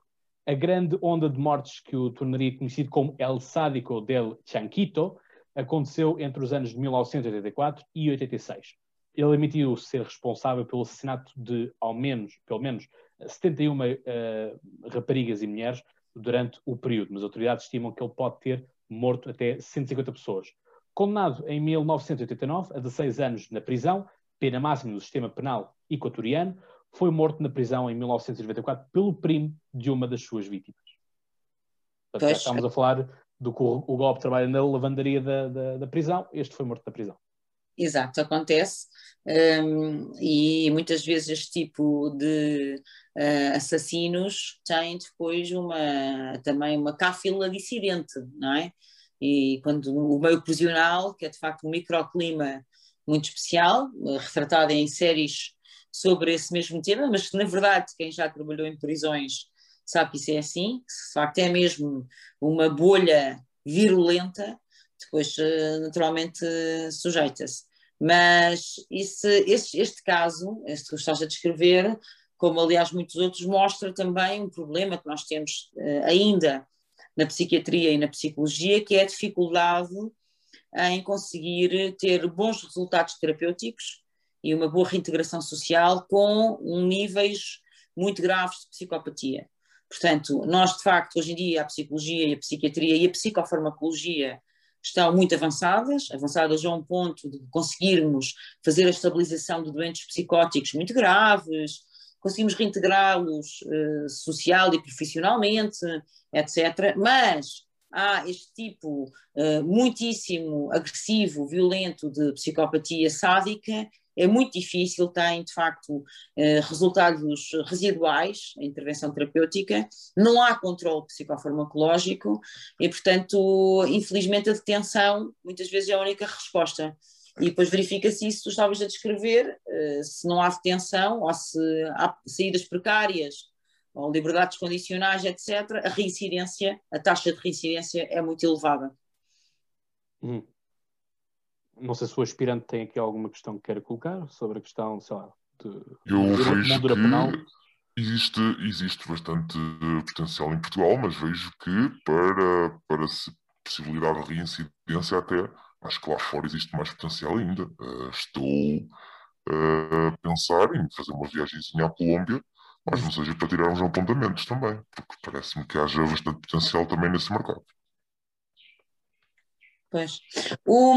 a grande onda de mortes que o tornaria conhecido como El Sádico del Chanquito aconteceu entre os anos de 1984 e 86. Ele admitiu ser responsável pelo assassinato de, ao menos, pelo menos, 71 uh, eh, raparigas e mulheres durante o período, mas as autoridades estimam que ele pode ter morto até 150 pessoas. Condenado em 1989 a 16 anos na prisão, pena máxima do sistema penal equatoriano, foi morto na prisão em 1994 pelo primo de uma das suas vítimas. Portanto, estamos a falar do que o, golpe trabalha na lavandaria da, da, da, prisão, este foi morto na prisão. Exato, acontece. Um, e muitas vezes este tipo de uh, assassinos tem depois uma, também uma cáfila dissidente, não é? E quando o meio prisional, que é de facto um microclima muito especial, retratado em séries sobre esse mesmo tema, mas que na verdade quem já trabalhou em prisões sabe que isso é assim, de facto é mesmo uma bolha virulenta, depois eh, naturalmente sujeita-se. Mas esse, esse, este caso, este que estás a descrever, como aliás muitos outros, mostra também um problema que nós temos uh, ainda na psiquiatria e na psicologia, que é a dificuldade em conseguir ter bons resultados terapêuticos e uma boa reintegração social com níveis muito graves de psicopatia. Portanto, nós de facto hoje em dia a psicologia e a psiquiatria e a psicofarmacologia estão muito avançadas, avançadas a um ponto de conseguirmos fazer a estabilização de doentes psicóticos muito graves, conseguimos reintegrá-los uh, social e profissionalmente, etc. Mas há este tipo uh, muitíssimo agressivo, violento de psicopatia sádica é muito difícil, tem de facto eh, resultados residuais, a intervenção terapêutica, não há controle psicofarmacológico e, portanto, infelizmente a detenção muitas vezes é a única resposta. E depois verifica-se isso, tu estavas a descrever, eh, se não há detenção ou se há saídas precárias ou liberdades condicionais, etc., a reincidência, a taxa de reincidência é muito elevada. Hum. Não sei se o aspirante tem aqui alguma questão que queira colocar sobre a questão, sei lá, de Eu vejo que penal. Existe, existe bastante potencial em Portugal, mas vejo que para, para se possibilidade de reincidência até, acho que lá fora existe mais potencial ainda. Uh, estou uh, a pensar em fazer uma viagemzinha à Colômbia, mas não seja para tirarmos apontamentos também, porque parece-me que haja bastante potencial também nesse mercado. Pois. O,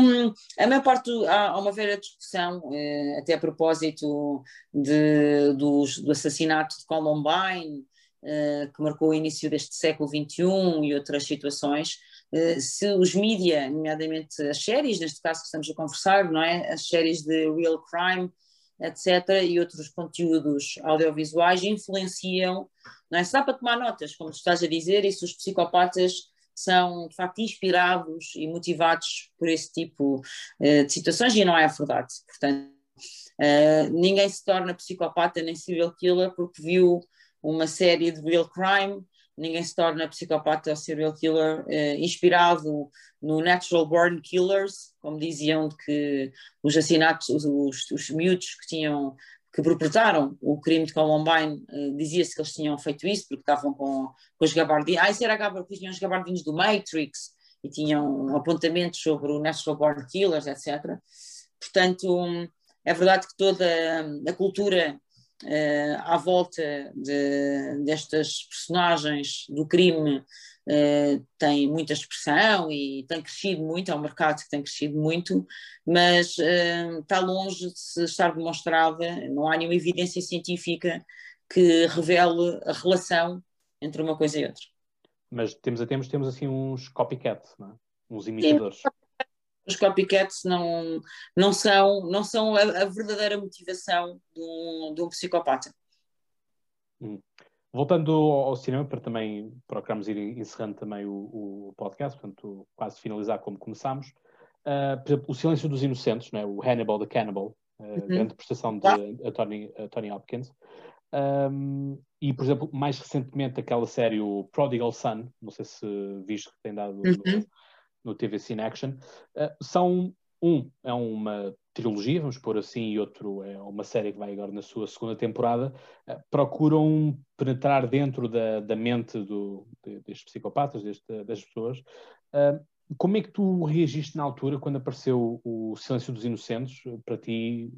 a maior parte, do, há, há, uma velha discussão, eh, até a propósito de, do, do assassinato de Columbine, eh, que marcou o início deste século XXI e outras situações, eh, se os mídia, nomeadamente as séries, neste caso que estamos a conversar, não é? As séries de real crime, etc., e outros conteúdos audiovisuais influenciam, não é? Se dá para tomar notas, como tu estás a dizer, e se os psicopatas são de facto inspirados e motivados por esse tipo uh, de situações e não é a verdade. Portanto, uh, ninguém se torna psicopata nem serial killer porque viu uma série de real crime, ninguém se torna psicopata ou serial killer uh, inspirado no Natural Born Killers, como diziam que os assassinatos, os, os, os miúdos que tinham que perpetraram o crime de Columbine, uh, dizia-se que eles tinham feito isso porque estavam com, com os gabardinhos. Ah, isso era porque tinham os gabardinhos do Matrix e tinham apontamentos sobre o Natural Born Killers, etc. Portanto, é verdade que toda a cultura uh, à volta de, destas personagens do crime uh, tem muita expressão e tem crescido muito, é um mercado que tem crescido muito, mas uh, está longe de se estar demonstrada, não há nenhuma evidência científica que revele a relação entre uma coisa e outra. Mas temos, temos, temos assim uns copycats, é? uns imitadores. Sim os copycats não, não são, não são a, a verdadeira motivação de um, de um psicopata. Hum. Voltando ao cinema, para também procurarmos ir encerrando também o, o podcast, portanto, quase finalizar como começámos. Uh, por exemplo, O Silêncio dos Inocentes, né? o Hannibal the Cannibal, uh, uhum. grande prestação de uh, Tony, Tony Hopkins. Um, e, por exemplo, mais recentemente aquela série, o Prodigal Son, não sei se viste que tem dado uhum. No, TV Cine Action, uh, são um, é uma trilogia, vamos pôr assim, e outro é uma série que vai agora na sua segunda temporada, uh, procuram penetrar dentro da, da mente do, de, destes psicopatas, deste, das pessoas. Uh, como é que tu reagiste na altura quando apareceu o Silêncio dos Inocentes? Para ti,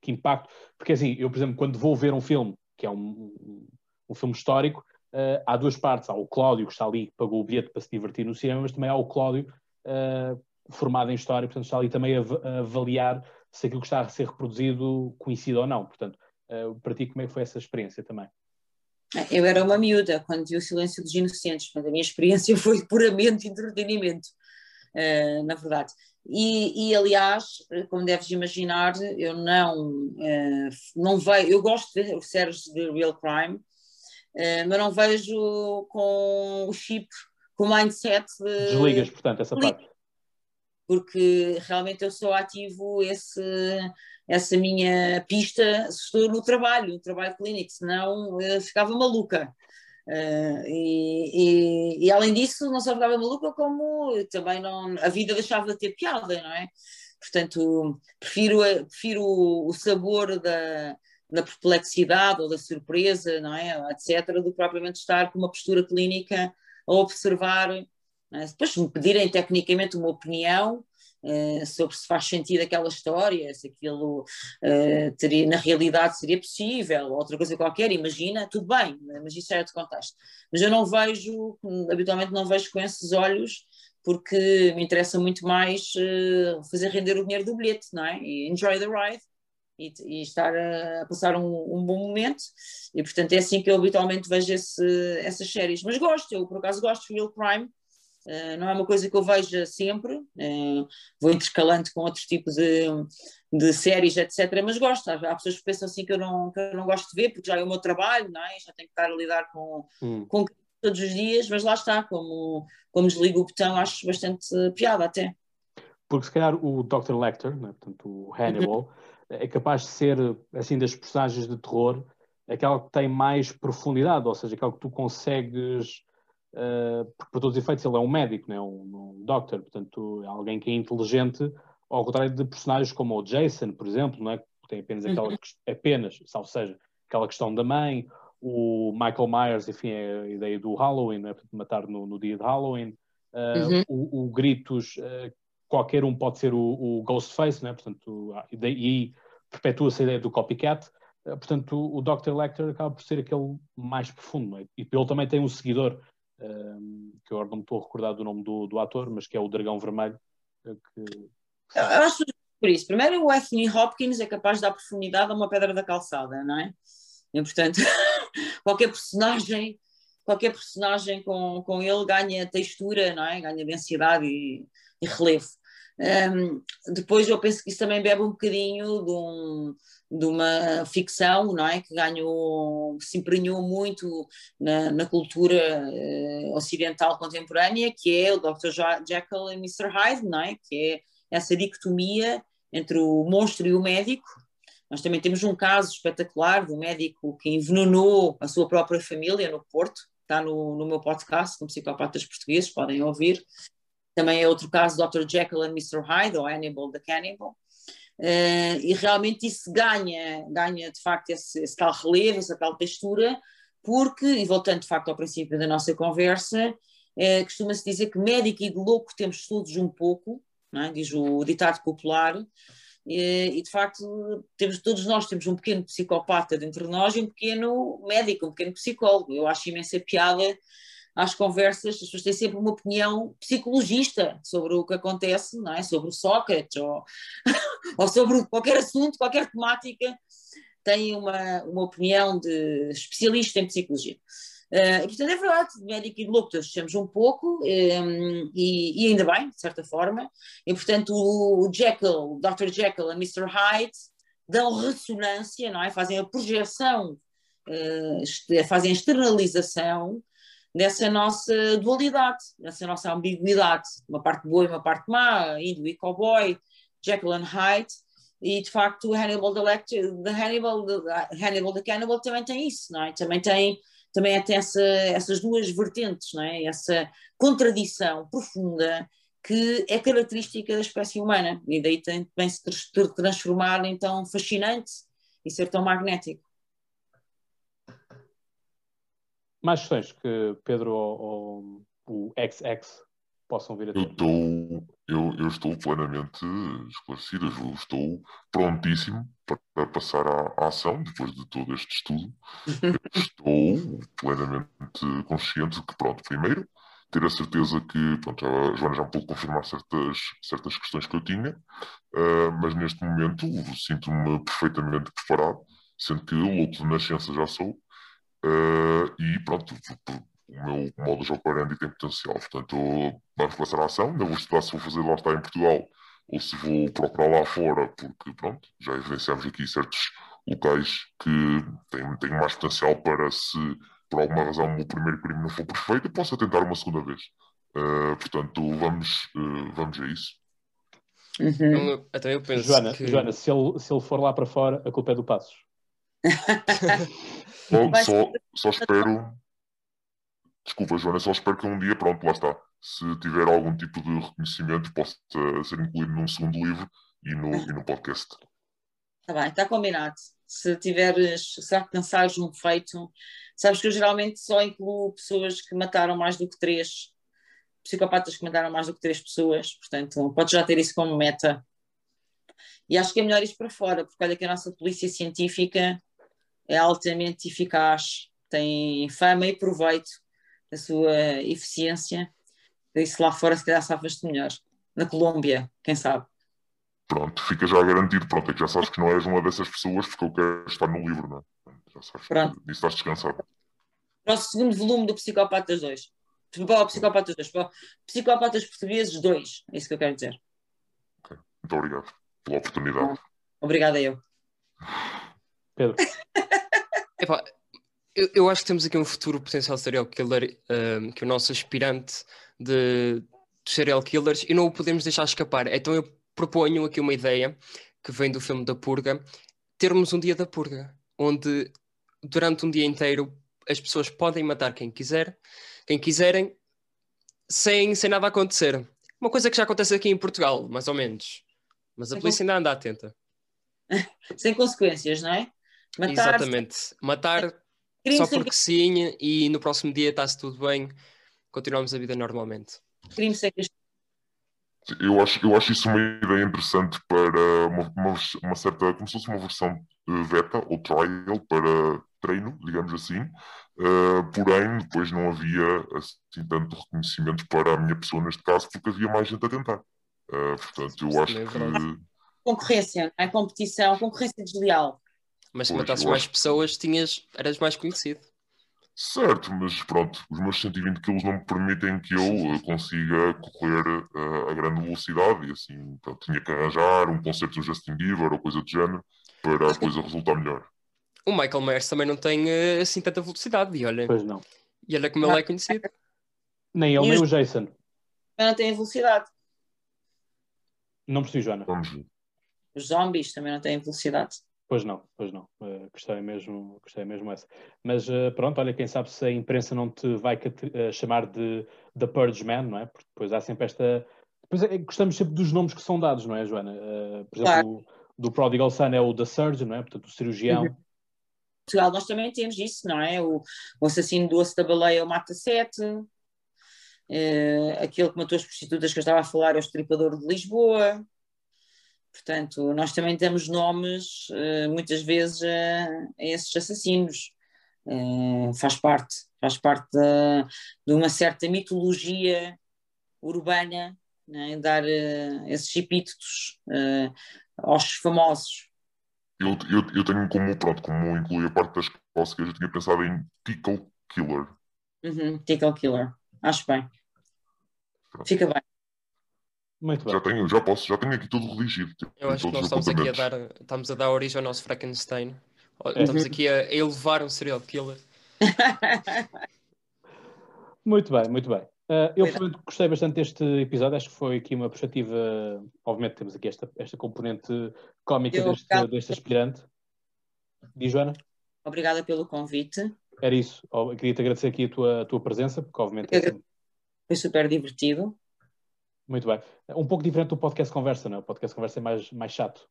que impacto? Porque assim, eu, por exemplo, quando vou ver um filme, que é um, um filme histórico, uh, há duas partes. Há o Cláudio, que está ali, que pagou o bilhete para se divertir no cinema, mas também há o Cláudio, uh, formado em História, portanto está ali também a, a, avaliar se aquilo que está a ser reproduzido coincide ou não. Portanto, uh, para ti, como é que foi essa experiência também? Eu era uma miúda quando vi o Silêncio dos Inocentes, portanto, a minha experiência foi puramente entretenimento, uh, na verdade. E, e, aliás, como deves imaginar, eu não, uh, não vejo, eu gosto de séries de real crime, mas não vejo com o chip, com o mindset de... Desligas, portanto, essa parte. Porque realmente eu só ativo esse, essa minha pista se estou no trabalho, no trabalho clínico, senão eu ficava maluca. Uh, e, e, e, além disso, não só ficava maluca, como também não, a vida deixava de ter piada, não é? Portanto, prefiro, prefiro o sabor da, da perplexidade ou da surpresa, não é? Etc., do que propriamente estar com uma postura clínica a observar. É? Depois, me pedirem tecnicamente uma opinião, Uh, sobre se faz sentido aquela história, se aquilo uh, teria, na realidade seria possível, outra coisa qualquer, imagina, tudo bem, mas isso é outro contexto. Mas eu não vejo, habitualmente não vejo com esses olhos, porque me interessa muito mais uh, fazer render o dinheiro do bilhete, não é? E enjoy the ride. E, e estar a, a passar um, um, bom momento, e portanto é assim que eu habitualmente vejo esse, essas séries. Mas gosto, eu por acaso gosto de Real Crime, Uh, não é uma coisa que eu veja sempre, uh, vou intercalando com outros tipos de, de séries, etc. Mas gosto. Há, pessoas que pensam assim que eu, não, que eu não gosto de ver, porque já é o meu trabalho, não é? já tenho que estar a lidar com, hum. com todos os dias, mas lá está, como, como desligo o botão, acho bastante piada até. Porque se calhar o Dr. Lecter, né, portanto o Hannibal. é capaz de ser, assim, das personagens de terror, aquela que tem mais profundidade, ou seja, aquela que tu consegues uh, porque por todos os efeitos ele é um médico, né? um, um doctor, portanto é alguém que é inteligente, ao contrário de personagens como o Jason, por exemplo, não é? que tem apenas aquela, uhum. apenas, salvo seja, aquela questão da mãe, o Michael Myers, enfim, é a ideia do Halloween, né? matar no, no, dia de Halloween, uh, uhum. o, o, Gritos, uh, qualquer um pode ser o, o Ghostface, né? portanto, e, e perpetua-se a ideia do copycat, portanto, o Dr. Lecter acaba por ser aquele mais profundo, é? e ele também tem um seguidor um, que eu agora não me estou a recordar do nome do, do ator, mas que é o Dragão Vermelho. Que... Eu acho por isso. Primeiro, o Anthony Hopkins é capaz de dar profundidade a uma pedra da calçada, não é? E, portanto, qualquer personagem, qualquer personagem com, com ele ganha textura, não é? Ganha densidade e, e relevo. Um, depois eu penso que isso também bebe um bocadinho de, um, de uma ficção, não é? Que ganhou, se emprenhou muito na, na cultura uh, ocidental contemporânea, que é o Dr. Jekyll e Mr. Hyde, não é? Que é essa dicotomia entre o monstro e o médico. Nós também temos um caso espetacular do médico que envenenou a sua própria família no Porto, está no, no meu podcast, no Psicopatas Portugueses, podem ouvir, também é outro caso, Dr. Jekyll and Mr. Hyde, ou Hannibal the Cannibal. Uh, e realmente isso ganha, ganha de facto esse, esse, tal relevo, essa tal textura, porque, e voltando de facto ao princípio da nossa conversa, uh, costuma-se dizer que médico e de louco temos todos um pouco, é? diz o ditado popular, uh, e de facto temos, todos nós temos um pequeno psicopata dentro de nós e um pequeno médico, um pequeno psicólogo. Eu acho imensa piada às conversas, as pessoas têm sempre uma opinião psicologista sobre o que acontece, não é? sobre o Sócrates ou, ou sobre qualquer assunto, qualquer temática, têm uma, uma opinião de especialista em psicologia. Uh, e, portanto, é verdade, de médico e de louco todos um pouco, um, ehm, e, e, ainda bem, de certa forma, e portanto o Jekyll, o Dr. Jekyll e Mr. Hyde dão ressonância, não é? fazem a projeção, uh, fazem a externalização dessa nossa dualidade, dessa nossa ambiguidade, uma parte boa e uma parte má, Indo e Cowboy, Jekyll and Hyde, e de facto Hannibal the, Lecter, the Hannibal, the, Hannibal the Cannibal também tem isso, não é? Também tem também tem essa, essas duas vertentes, não é? Essa contradição profunda que é característica da espécie humana e daí também se transformar em tão fascinante e ser tão magnético. Mais questões que Pedro ou, ou o XX possam vir a ter? Eu estou, eu, eu estou plenamente esclarecido, eu estou prontíssimo para passar à, à ação depois de todo este estudo. estou plenamente consciente de que, pronto, primeiro, ter a certeza que, pronto, a Joana já me pôde confirmar certas, certas questões que eu tinha, uh, mas neste momento sinto-me perfeitamente preparado, sendo que louco de nascença já sou, uh, e pronto, o meu modus operandi tem potencial. Portanto, vamos passar a ação. Ainda vou estudar se vou fazer lá estar em Portugal ou se vou procurar lá fora, porque pronto, já evidenciamos aqui certos locais que têm, têm mais potencial para se por alguma razão o meu primeiro crime não for perfeito, eu posso tentar uma segunda vez. Uh, portanto, vamos, uh, vamos a isso. Uhum. Então, até eu penso Joana, que... Joana se, ele, se ele for lá para fora, a culpa é do Passos. Bom, só, só espero Desculpa, Joana, só espero que um dia, pronto, lá está. Se tiver algum tipo de reconhecimento, possa ser incluído num segundo livro e no, e no podcast. Está bem, está combinado. Se tiveres, se alcançares um feito, sabes que eu geralmente só incluo pessoas que mataram mais do que três, psicopatas que mataram mais do que três pessoas, portanto, podes já ter isso como meta. E acho que é melhor isso para fora, porque olha que a nossa polícia científica é altamente eficaz, tem fama e proveito a sua eficiência, isso lá fora se calhar safas-te melhor. Na Colômbia, quem sabe? Pronto, fica já garantido, pronto, é que já sabes que não és uma dessas pessoas porque eu quero estar no livro, não é? Já sabes pronto. que estás descansado. Para o segundo volume do Psicopatas 2. Para o Psicopatas 2, para o Psicópatas Portugueses 2, é isso que eu quero dizer. Okay. Muito obrigado pela oportunidade. Obrigada eu. Pedro. Epá, eu, eu, acho que temos aqui um futuro potencial serial killer, um, que é o nosso aspirante de, de serial killers, e não o podemos deixar escapar. Então eu proponho aqui uma ideia que vem do filme da Purga, termos um dia da Purga, onde durante um dia inteiro as pessoas podem matar quem quiser, quem quiserem, sem, sem nada acontecer. Uma coisa que já acontece aqui em Portugal, mais ou menos. Mas a sem polícia ainda anda atenta. sem consequências, não é? Matar... Exatamente. Matar só porque sim, e no próximo dia está-se tudo bem, continuamos a vida normalmente. Crime sem eu acho, eu acho isso uma ideia interessante para uma, uma, uma, certa, como se fosse uma versão beta ou trial para treino, digamos assim. Uh, porém, depois não havia assim tanto reconhecimento para a minha pessoa neste caso, porque havia mais gente a tentar. Uh, portanto, eu acho é que. Concorrência, a competição, concorrência desleal. Mas se matasses mais acho... pessoas, tinhas, eras mais conhecido. Certo, mas pronto, os meus 120 kg não me permitem que eu uh, consiga correr uh, a grande velocidade e assim, pronto, tinha que arranjar um concerto do Justin Bieber ou coisa do género para a coisa resultar melhor. O Michael Myers também não tem uh, assim tanta velocidade e olha, pois não. E olha como ele é conhecido. Nem ele, nem o Jason. Não tem velocidade. Não percebi, Joana. Vamos ver. Os zombies também não têm velocidade. Pois não, pois não. Uh, a questão é mesmo, questão é mesmo essa. Mas uh, pronto, olha, quem sabe se a imprensa não te vai uh, chamar de The Purge Man, não é? Porque depois há sempre esta. Depois é, gostamos sempre dos nomes que são dados, não é, Joana? Uh, por exemplo, claro. do Prodigal Son é o The Surgeon, não é? Portanto, o cirurgião. Uhum. Portugal nós também temos isso, não é? O, o assassino do osso da baleia, o Mata Sete. aquele que matou as prostitutas que eu estava a falar é o Estripador de Lisboa. Portanto, nós também temos nomes, uh, muitas vezes, a, a esses assassinos. Uh, faz parte, faz parte de, de uma certa mitologia urbana, né? dar uh, esses epítetos aos famosos. Eu, eu, eu, tenho como, pronto, como inclui a parte das cócegas, eu tinha pensado em Tickle Killer. Uhum, tickle Killer, acho bem. Pronto. Fica bem. Muito bem. Já tenho, já posso, já tenho aqui tudo religido. Eu acho que nós estamos aqui a dar, estamos a dar origem ao nosso Frankenstein. É. Estamos aqui a, elevar um serial killer. muito bem, muito bem. Uh, eu gostei bastante deste episódio, acho que foi aqui uma perspectiva. Obviamente, temos aqui esta, esta componente cómica deste, deste aspirante. Diz, Joana? Obrigada pelo convite. Era isso. Queria-te agradecer aqui a tua, a tua presença, porque obviamente. É foi super divertido. Muito bem. Um pouco diferente do podcast Conversa, não é? O podcast Conversa é mais, mais chato.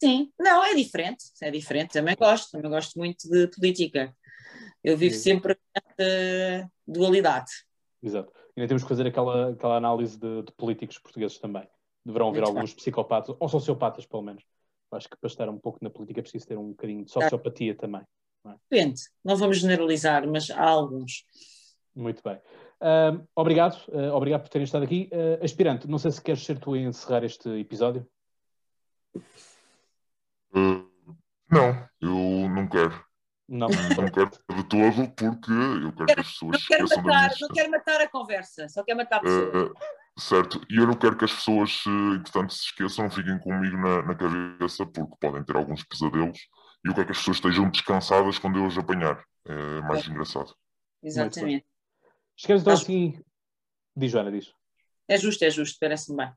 Sim, não, é diferente, é diferente. Também gosto, também gosto muito de política. Eu vivo Sim. sempre esta dualidade. Exato. E ainda temos que fazer aquela, aquela análise de, de políticos portugueses também. Deverão haver alguns bem. psicopatas, ou sociopatas, pelo menos. Acho que para estar um pouco na política é preciso ter um bocadinho de sociopatia também. Não é? Depende, não vamos generalizar, mas há alguns. Muito bem. Uh, obrigado, uh, obrigado por terem estado aqui. Uh, aspirante, não sei se queres ser tu a encerrar este episódio. não, eu não quero. Não. não quero de todo, porque eu quero que as pessoas não quero matar, Não quero matar a conversa, só quero matar a pessoa. certo, e eu não quero que as pessoas, entretanto, se esqueçam, fiquem comigo na, na cabeça, porque podem ter alguns pesadelos, e eu quero que as pessoas estejam descansadas quando eu os apanhar. É mais é. engraçado. Exatamente. Chegamos então assim. Diz, Joana, diz. É justo, é justo, parece-me bem.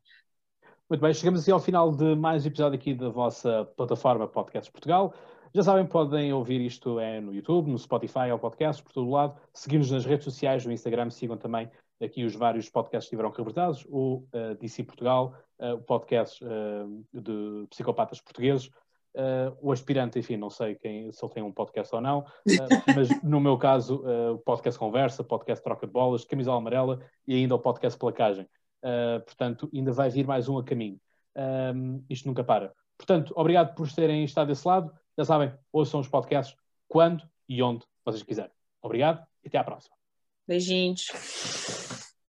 Muito bem, chegamos assim ao final de mais um episódio aqui da vossa plataforma Podcast Portugal. Já sabem, podem ouvir isto é no YouTube, no Spotify, ao podcast, por todo lado. Seguimos nas redes sociais, no Instagram, sigam também aqui os vários podcasts que estiveram reportados, o uh, DC Portugal, uh, o podcast uh, de psicopatas portugueses, Uh, o aspirante, enfim, não sei quem, se ele tem um podcast ou não, uh, mas no meu caso, uh, o podcast Conversa, podcast Troca de Bolas, Camisola Amarela e ainda o podcast Placagem. portanto, ainda vai vir mais um a caminho. isto nunca para. Portanto, obrigado por terem estado desse lado. Já sabem, ouçam os podcasts quando e onde vocês quiserem. Obrigado e até à próxima. Beijinhos.